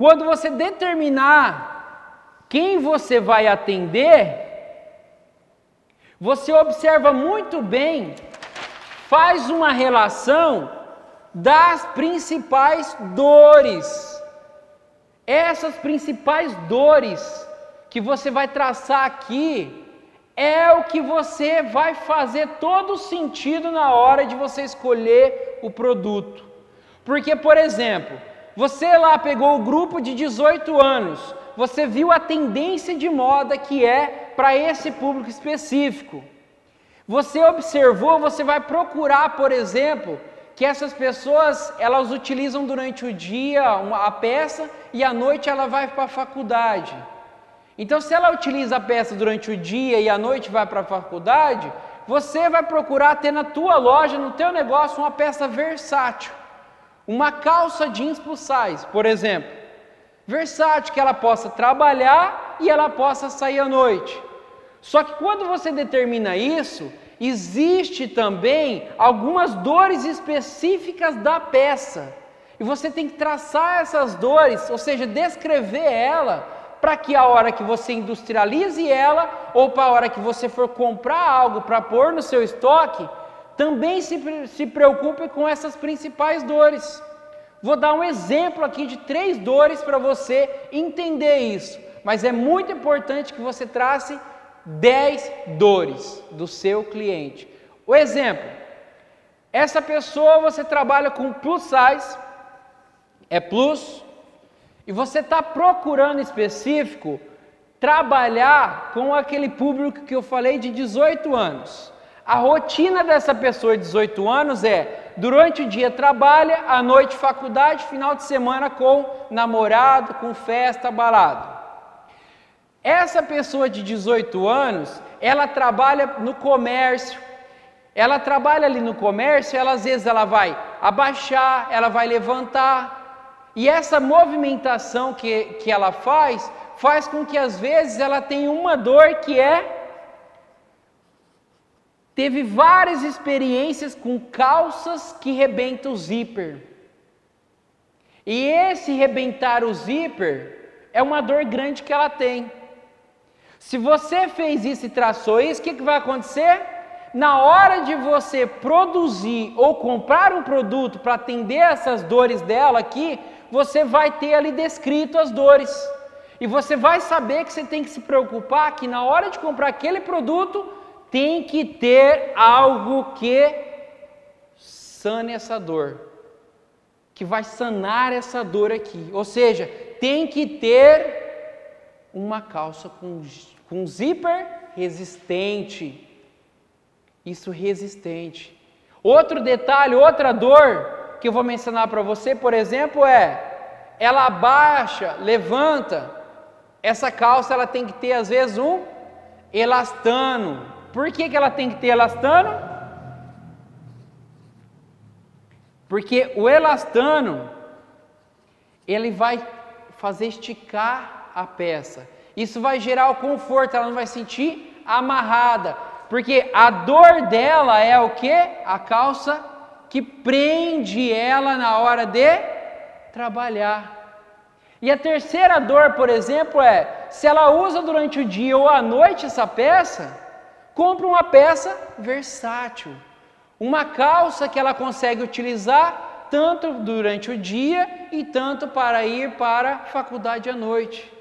quando você determinar quem você vai atender, você observa muito bem, faz uma relação das principais dores. Essas principais dores que você vai traçar aqui é o que você vai fazer todo sentido na hora de você escolher o produto. Porque, por exemplo, você lá pegou o grupo de 18 anos, você viu a tendência de moda que é para esse público específico. Você observou, você vai procurar, por exemplo, que essas pessoas elas utilizam durante o dia a peça e à noite ela vai para a faculdade. Então, se ela utiliza a peça durante o dia e à noite vai para a faculdade, você vai procurar ter na tua loja, no teu negócio, uma peça versátil. Uma calça jeans plus size, por exemplo. Versátil, que ela possa trabalhar e ela possa sair à noite. Só que quando você determina isso, existe também algumas dores específicas da peça. E você tem que traçar essas dores, ou seja, descrever ela para que a hora que você industrialize ela, ou para a hora que você for comprar algo para pôr no seu estoque, também se, se preocupe com essas principais dores. Vou dar um exemplo aqui de três dores para você entender isso, mas é muito importante que você trace dez dores do seu cliente. O exemplo: essa pessoa você trabalha com plus size, é plus, e você está procurando específico trabalhar com aquele público que eu falei de 18 anos. A rotina dessa pessoa de 18 anos é: durante o dia trabalha, à noite faculdade, final de semana com namorado, com festa, balada. Essa pessoa de 18 anos, ela trabalha no comércio, ela trabalha ali no comércio, ela às vezes ela vai abaixar, ela vai levantar, e essa movimentação que, que ela faz, faz com que às vezes ela tenha uma dor que é. Teve várias experiências com calças que rebentam o zíper. E esse rebentar o zíper é uma dor grande que ela tem. Se você fez isso e traçou isso, o que, que vai acontecer? Na hora de você produzir ou comprar um produto para atender essas dores dela aqui, você vai ter ali descrito as dores. E você vai saber que você tem que se preocupar que na hora de comprar aquele produto tem que ter algo que sane essa dor, que vai sanar essa dor aqui. Ou seja, tem que ter uma calça com, com zíper resistente. Isso resistente. Outro detalhe, outra dor que eu vou mencionar para você, por exemplo, é ela abaixa, levanta. Essa calça ela tem que ter às vezes um elastano. Por que, que ela tem que ter elastano? Porque o elastano ele vai fazer esticar a peça. Isso vai gerar o conforto, ela não vai sentir amarrada. Porque a dor dela é o que? A calça que prende ela na hora de trabalhar. E a terceira dor, por exemplo, é se ela usa durante o dia ou à noite essa peça, compra uma peça versátil. Uma calça que ela consegue utilizar tanto durante o dia e tanto para ir para a faculdade à noite.